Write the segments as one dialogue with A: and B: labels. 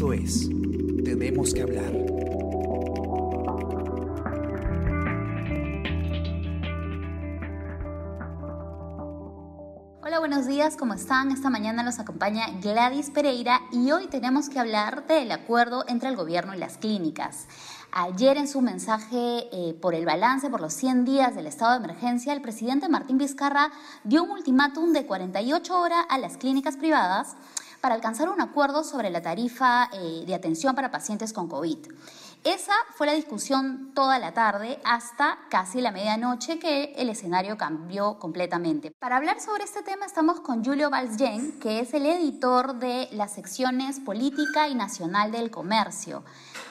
A: Esto es Tenemos que hablar.
B: Hola, buenos días, ¿cómo están? Esta mañana nos acompaña Gladys Pereira y hoy tenemos que hablar del acuerdo entre el gobierno y las clínicas. Ayer en su mensaje eh, por el balance por los 100 días del estado de emergencia, el presidente Martín Vizcarra dio un ultimátum de 48 horas a las clínicas privadas para alcanzar un acuerdo sobre la tarifa eh, de atención para pacientes con COVID. Esa fue la discusión toda la tarde hasta casi la medianoche que el escenario cambió completamente. Para hablar sobre este tema estamos con Julio Valsgen, que es el editor de las secciones Política y Nacional del Comercio.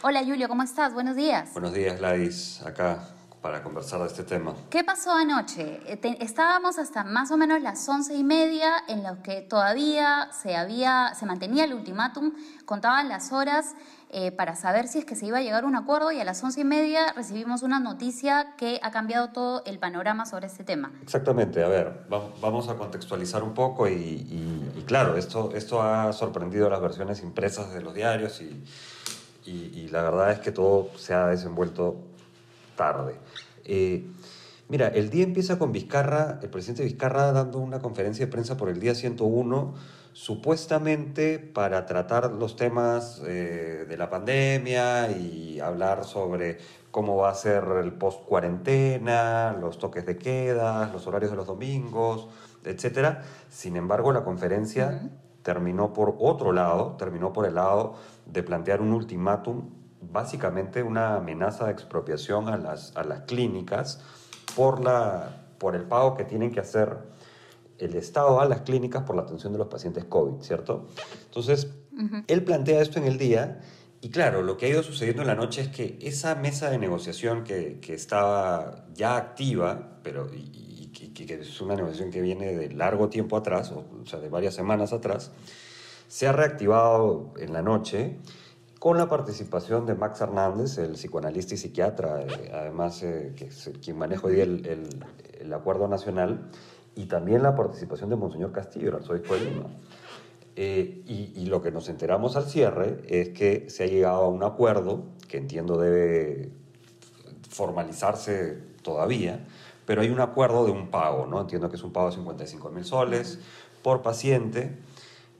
B: Hola Julio, ¿cómo estás? Buenos días.
C: Buenos días Gladys, acá para conversar de este tema.
B: ¿Qué pasó anoche? Eh, estábamos hasta más o menos las once y media en lo que todavía se, había, se mantenía el ultimátum, contaban las horas eh, para saber si es que se iba a llegar a un acuerdo y a las once y media recibimos una noticia que ha cambiado todo el panorama sobre este tema.
C: Exactamente, a ver, vamos a contextualizar un poco y, claro, esto, esto ha sorprendido las versiones impresas de los diarios y, y la verdad es que todo se ha desenvuelto tarde. Eh, mira, el día empieza con Vizcarra, el presidente Vizcarra dando una conferencia de prensa por el día 101 supuestamente para tratar los temas eh, de la pandemia y hablar sobre cómo va a ser el post cuarentena, los toques de queda, los horarios de los domingos, etc. Sin embargo, la conferencia terminó por otro lado, terminó por el lado de plantear un ultimátum, básicamente una amenaza de expropiación a las, a las clínicas por, la, por el pago que tienen que hacer el Estado a las clínicas por la atención de los pacientes COVID, ¿cierto? Entonces, él plantea esto en el día y claro, lo que ha ido sucediendo en la noche es que esa mesa de negociación que, que estaba ya activa, pero y, que es una negociación que viene de largo tiempo atrás, o, sea, de varias semanas atrás, se ha reactivado en la noche con la participación de Max Hernández, el psicoanalista y psiquiatra, eh, además eh, que es quien maneja hoy el, el, el acuerdo nacional, y también la participación de Monseñor Castillo, el arzobispo de Lima. Eh, y, lo que nos enteramos al cierre es que se ha llegado a un acuerdo, que entiendo debe formalizarse todavía, pero hay un acuerdo de un pago, ¿no? Entiendo que es un pago de 55 mil soles por paciente.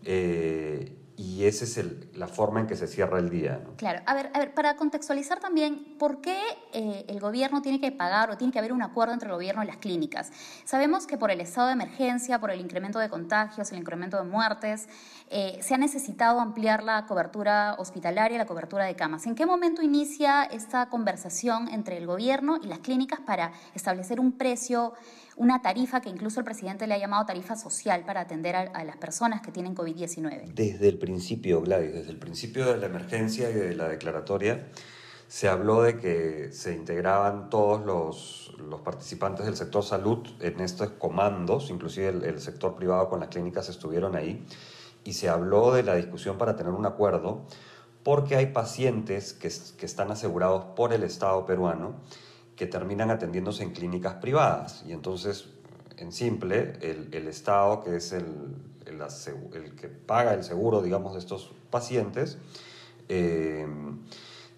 C: Eh, y esa es la forma en que se cierra el día.
B: Claro, a ver, a ver, para contextualizar también, ¿por qué eh, el gobierno tiene que pagar o tiene que haber un acuerdo entre el gobierno y las clínicas? Sabemos que por el estado de emergencia, por el incremento de contagios, el incremento de muertes, eh, se ha necesitado ampliar la cobertura hospitalaria, la cobertura de camas. ¿En qué momento inicia esta conversación entre el gobierno y las clínicas para establecer un precio? Una tarifa que incluso el presidente le ha llamado tarifa social para atender a, las personas que tienen COVID-19.
C: Desde el principio, Gladys, desde el principio de la emergencia y de la declaratoria, se habló de que se integraban todos los, participantes del sector salud en estos comandos, inclusive el, sector privado con las clínicas estuvieron ahí, y se habló de la discusión para tener un acuerdo, porque hay pacientes que están asegurados por el Estado peruano que terminan atendiéndose en clínicas privadas. Y entonces, en simple, el, Estado, que es el, el, que paga el seguro, digamos, de estos pacientes, eh,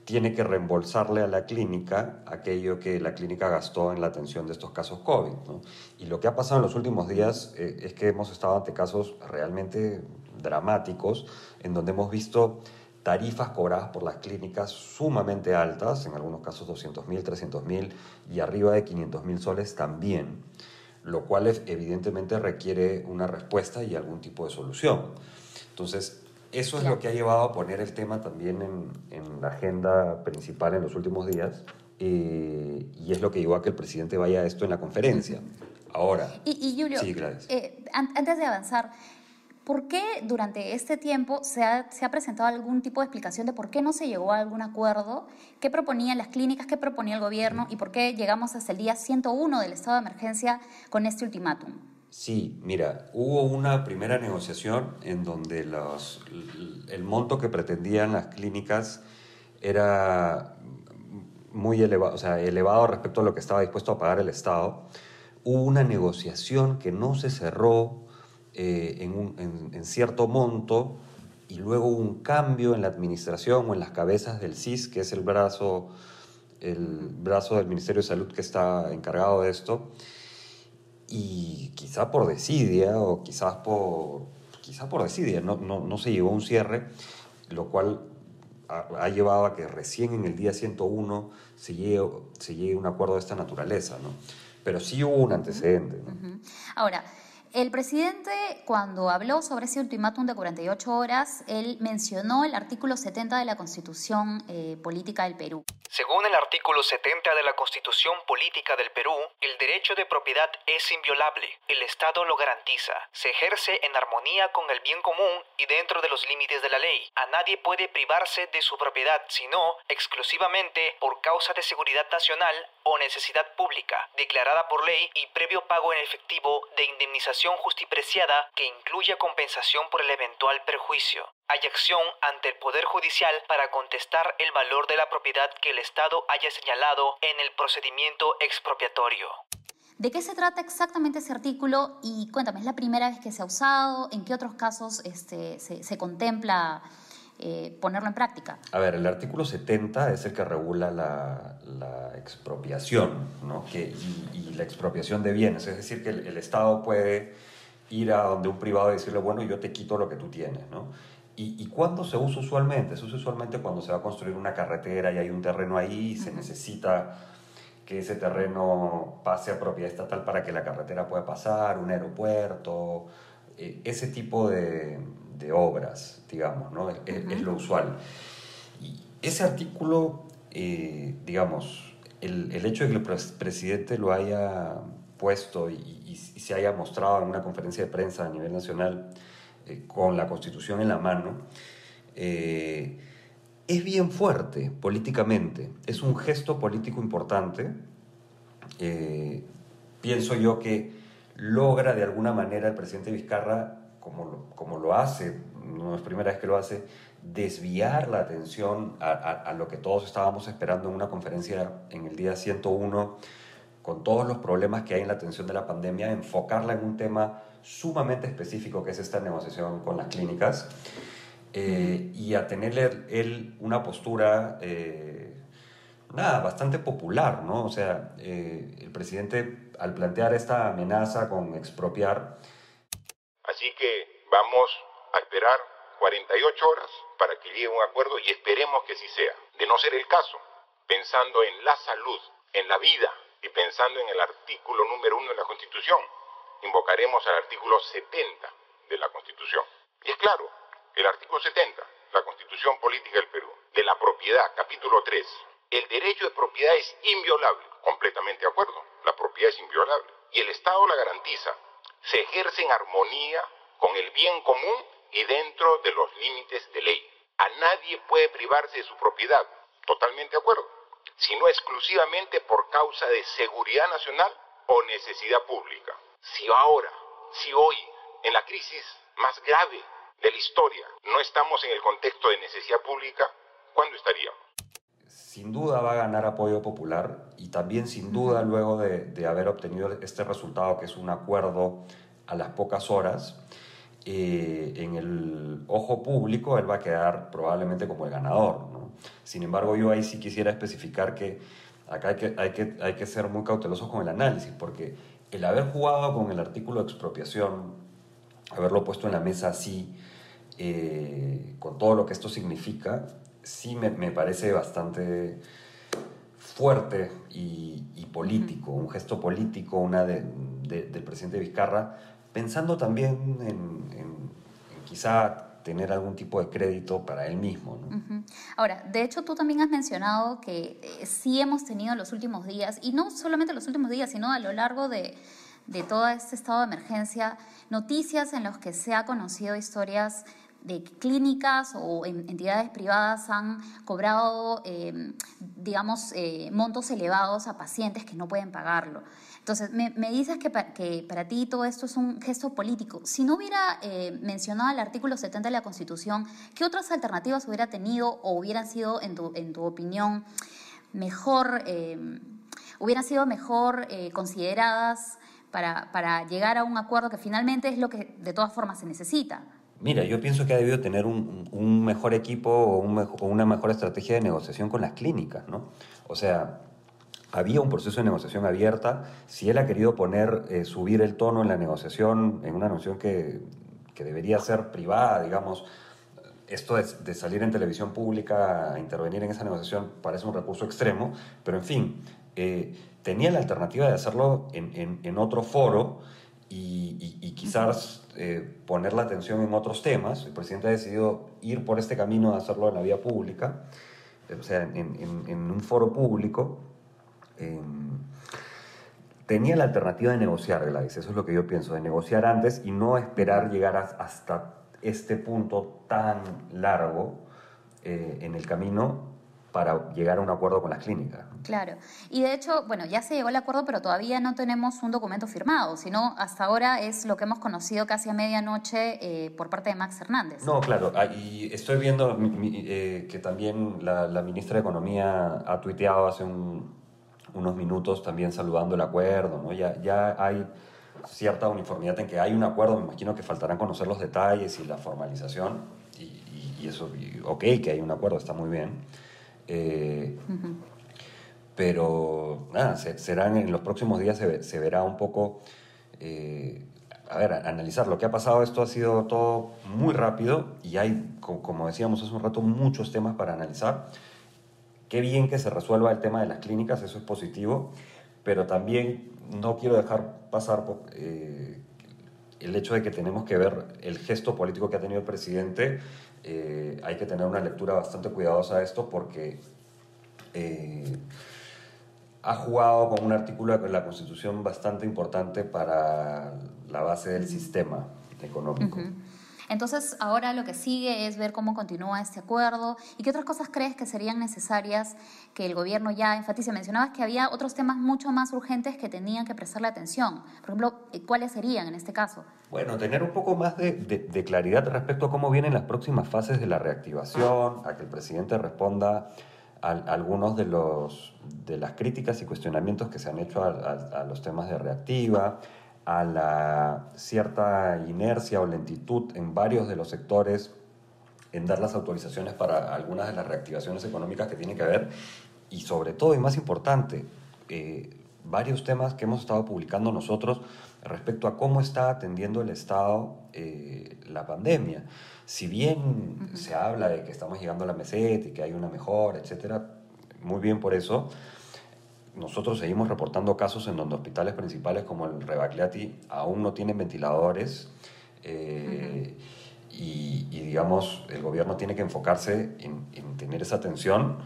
C: tiene que reembolsarle a la clínica aquello que la clínica gastó en la atención de estos casos COVID. Y lo que ha pasado en los últimos días eh, es que hemos estado ante casos realmente dramáticos, en donde hemos visto tarifas cobradas por las clínicas sumamente altas, en algunos casos 200 mil, 300 mil y arriba de 500 mil soles también, lo cual evidentemente requiere una respuesta y algún tipo de solución. Entonces, eso es lo que ha llevado a poner el tema también en, en la agenda principal en los últimos días eh, y es lo que llevó a que el presidente vaya a esto en la conferencia. Ahora,
B: y, Julio, eh, antes de avanzar, ¿Por qué durante este tiempo se ha, presentado algún tipo de explicación de por qué no se llegó a algún acuerdo? ¿Qué proponían las clínicas? ¿Qué proponía el gobierno? ¿Y por qué llegamos hasta el día 101 del estado de emergencia con este ultimátum?
C: Sí, mira, hubo una primera negociación en donde los, el monto que pretendían las clínicas era muy elevado, o sea, elevado respecto a lo que estaba dispuesto a pagar el Estado. Hubo una negociación que no se cerró, eh, en, cierto monto y luego un cambio en la administración o en las cabezas del CIS, que es el brazo, el brazo del Ministerio de Salud que está encargado de esto, y quizá por desidia o quizás por, quizá por desidia, no, no, no se llegó a un cierre, lo cual ha, llevado a que recién en el día 101 se llegue, se llegue a un acuerdo de esta naturaleza, ¿no? Pero sí hubo un antecedente.
B: Ahora, el presidente, cuando habló sobre ese ultimátum de 48 horas, él mencionó el artículo 70 de la Constitución eh, Política del Perú.
D: Según el artículo 70 de la Constitución Política del Perú, el derecho de propiedad es inviolable. El Estado lo garantiza. Se ejerce en armonía con el bien común y dentro de los límites de la ley. A nadie puede privarse de su propiedad, sino exclusivamente por causa de seguridad nacional o necesidad pública, declarada por ley y previo pago en efectivo de indemnización justipreciada que incluya compensación por el eventual perjuicio. Hay acción ante el Poder Judicial para contestar el valor de la propiedad que el Estado haya señalado en el procedimiento expropiatorio.
B: ¿De qué se trata exactamente ese artículo? Y cuéntame, ¿es la primera vez que se ha usado? ¿En qué otros casos este, se contempla eh, ponerlo en práctica.
C: A ver, el artículo 70 es el que regula la, expropiación ¿no? que, y, la expropiación de bienes. Es decir, que el, Estado puede ir a donde un privado y decirle, bueno, yo te quito lo que tú tienes. ¿no? ¿Y, ¿Y cuándo se usa usualmente? Se usa usualmente cuando se va a construir una carretera y hay un terreno ahí y se necesita que ese terreno pase a propiedad estatal para que la carretera pueda pasar, un aeropuerto, eh, ese tipo de, de obras, digamos, ¿no? es, lo usual. Y ese artículo, eh, digamos, el, el, hecho de que el presidente lo haya puesto y, se haya mostrado en una conferencia de prensa a nivel nacional eh, con la constitución en la mano, eh, es bien fuerte políticamente, es un gesto político importante. pienso yo que logra de alguna manera el presidente Vizcarra como lo, como lo hace, no es primera vez que lo hace, desviar la atención a, a, lo que todos estábamos esperando en una conferencia en el día 101, con todos los problemas que hay en la atención de la pandemia, enfocarla en un tema sumamente específico que es esta negociación con las clínicas eh, y a tener él una postura, eh, nada, bastante popular, ¿no? O sea, eh, el presidente al plantear esta amenaza con expropiar,
E: Así que vamos a esperar 48 horas para que llegue un acuerdo y esperemos que sí sea. De no ser el caso, pensando en la salud, en la vida y pensando en el artículo número uno de la Constitución, invocaremos al artículo 70 de la Constitución. Y es claro, el artículo 70, la Constitución Política del Perú, de la propiedad, capítulo 3, el derecho de propiedad es inviolable, completamente de acuerdo, la propiedad es inviolable, y el Estado la garantiza se ejerce en armonía con el bien común y dentro de los límites de ley. A nadie puede privarse de su propiedad, totalmente de acuerdo, sino exclusivamente por causa de seguridad nacional o necesidad pública. Si ahora, si hoy, en la crisis más grave de la historia, no estamos en el contexto de necesidad pública, ¿cuándo estaríamos?
C: Sin duda va a ganar apoyo popular y también sin duda luego de, haber obtenido este resultado que es un acuerdo a las pocas horas, eh, en el ojo público él va a quedar probablemente como el ganador. Sin embargo, yo ahí sí quisiera especificar que acá hay que, hay que, hay que ser muy cautelosos con el análisis, porque el haber jugado con el artículo de expropiación, haberlo puesto en la mesa así, eh, con todo lo que esto significa, sí me, me parece bastante fuerte y, político, un gesto político, una de, del presidente Vizcarra, pensando también en, quizá tener algún tipo de crédito para él mismo.
B: Ahora, de hecho tú también has mencionado que eh, sí hemos tenido en los últimos días, y no solamente en los últimos días, sino a lo largo de, de todo este estado de emergencia, noticias en las que se ha conocido historias de clínicas o entidades privadas han cobrado, em, digamos, eh, montos elevados a pacientes que no pueden pagarlo. Entonces, me, dices que, que, para ti todo esto es un gesto político. Si no hubiera eh, mencionado el artículo 70 de la Constitución, ¿qué otras alternativas hubiera tenido o hubieran sido, en tu, opinión, mejor, hubieran sido mejor eh, consideradas para, para llegar a un acuerdo que finalmente es lo que de todas formas se necesita?
C: Mira, yo pienso que ha debido tener un, un mejor equipo o, un o, una mejor estrategia de negociación con las clínicas, ¿no? O sea, había un proceso de negociación abierta. Si él ha querido poner, eh, subir el tono en la negociación, en una negociación que, que debería ser privada, digamos, esto de, de, salir en televisión pública a intervenir en esa negociación parece un recurso extremo, pero en fin, eh, tenía la alternativa de hacerlo en, en, en otro foro y, y, quizás eh, poner la atención en otros temas. El presidente ha decidido ir por este camino de hacerlo en la vía pública, eh, o sea, en, un foro público. Eh, tenía la alternativa de negociar, Gladys, eso es lo que yo pienso, de negociar antes y no esperar llegar hasta este punto tan largo eh, en el camino para llegar a un acuerdo con las clínicas.
B: Claro. Y de hecho, bueno, ya se llegó al acuerdo, pero todavía no tenemos un documento firmado, sino hasta ahora es lo que hemos conocido casi a medianoche eh, por parte de Max Hernández.
C: No, claro. Y estoy viendo eh, que también la, la, ministra de Economía ha tuiteado hace un, unos minutos también saludando el acuerdo, ¿no? Ya, ya hay cierta uniformidad en que hay un acuerdo, me imagino que faltarán conocer los detalles y la formalización, y, y, y eso, y, ok, que hay un acuerdo, está muy bien. Eh, uh -huh. Pero nada, se, serán en los próximos días se, se verá un poco, eh, a ver, a, analizar lo que ha pasado. Esto ha sido todo muy rápido y hay, como, como decíamos hace un rato, muchos temas para analizar. Qué bien que se resuelva el tema de las clínicas, eso es positivo, pero también no quiero dejar pasar eh, el hecho de que tenemos que ver el gesto político que ha tenido el presidente. Eh, hay que tener una lectura bastante cuidadosa de esto porque eh, ha jugado con un artículo de la Constitución bastante importante para la base del sistema económico. Uh -huh.
B: Entonces, ahora lo que sigue es ver cómo continúa este acuerdo y qué otras cosas crees que serían necesarias que el gobierno ya enfatice. Mencionabas que había otros temas mucho más urgentes que tenían que prestarle atención. Por ejemplo, ¿cuáles serían en este caso?
C: Bueno, tener un poco más de, claridad respecto a cómo vienen las próximas fases de la reactivación, a que el presidente responda algunos de, los, de las críticas y cuestionamientos que se han hecho a los temas de reactiva, a la cierta inercia o lentitud en varios de los sectores en dar las autorizaciones para algunas de las reactivaciones económicas que tiene que haber y sobre todo y más importante, eh, varios temas que hemos estado publicando nosotros respecto a cómo está atendiendo el Estado eh, la pandemia. Si bien uh -huh. se habla de que estamos llegando a la meseta y que hay una mejora, etcétera, muy bien por eso, nosotros seguimos reportando casos en donde hospitales principales como el Rebagliati aún no tienen ventiladores eh, y, digamos, el gobierno tiene que enfocarse en, en tener esa atención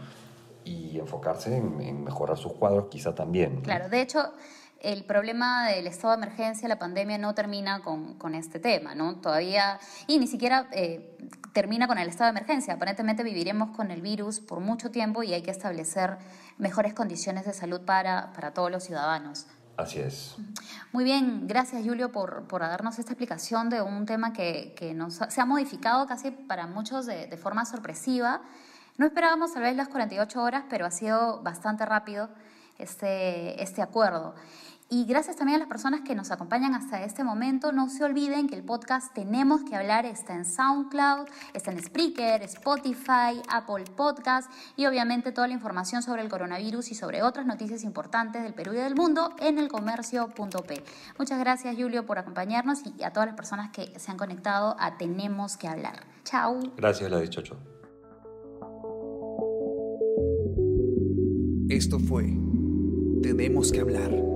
C: y enfocarse en, mejorar sus cuadros quizá también.
B: Claro, de hecho, el problema del estado de emergencia, la pandemia, no termina con, con este tema, ¿no? Todavía, y ni siquiera eh, termina con el estado de emergencia. Aparentemente viviremos con el virus por mucho tiempo y hay que establecer mejores condiciones de salud para, para todos los ciudadanos.
C: Así es.
B: Muy bien, gracias Julio por, por darnos esta explicación de un tema que, que nos, se ha modificado casi para muchos de, de forma sorpresiva. No esperábamos tal vez las 48 horas, pero ha sido bastante rápido este, este acuerdo. Y gracias también a las personas que nos acompañan hasta este momento. No se olviden que el podcast Tenemos que hablar está en SoundCloud, está en Spreaker, Spotify, Apple Podcast y obviamente toda la información sobre el coronavirus y sobre otras noticias importantes del Perú y del mundo en elcomercio.p. Muchas gracias Julio por acompañarnos y a todas las personas que se han conectado a Tenemos que hablar. Chao.
C: Gracias, la dichocho.
A: Esto fue Tenemos que hablar.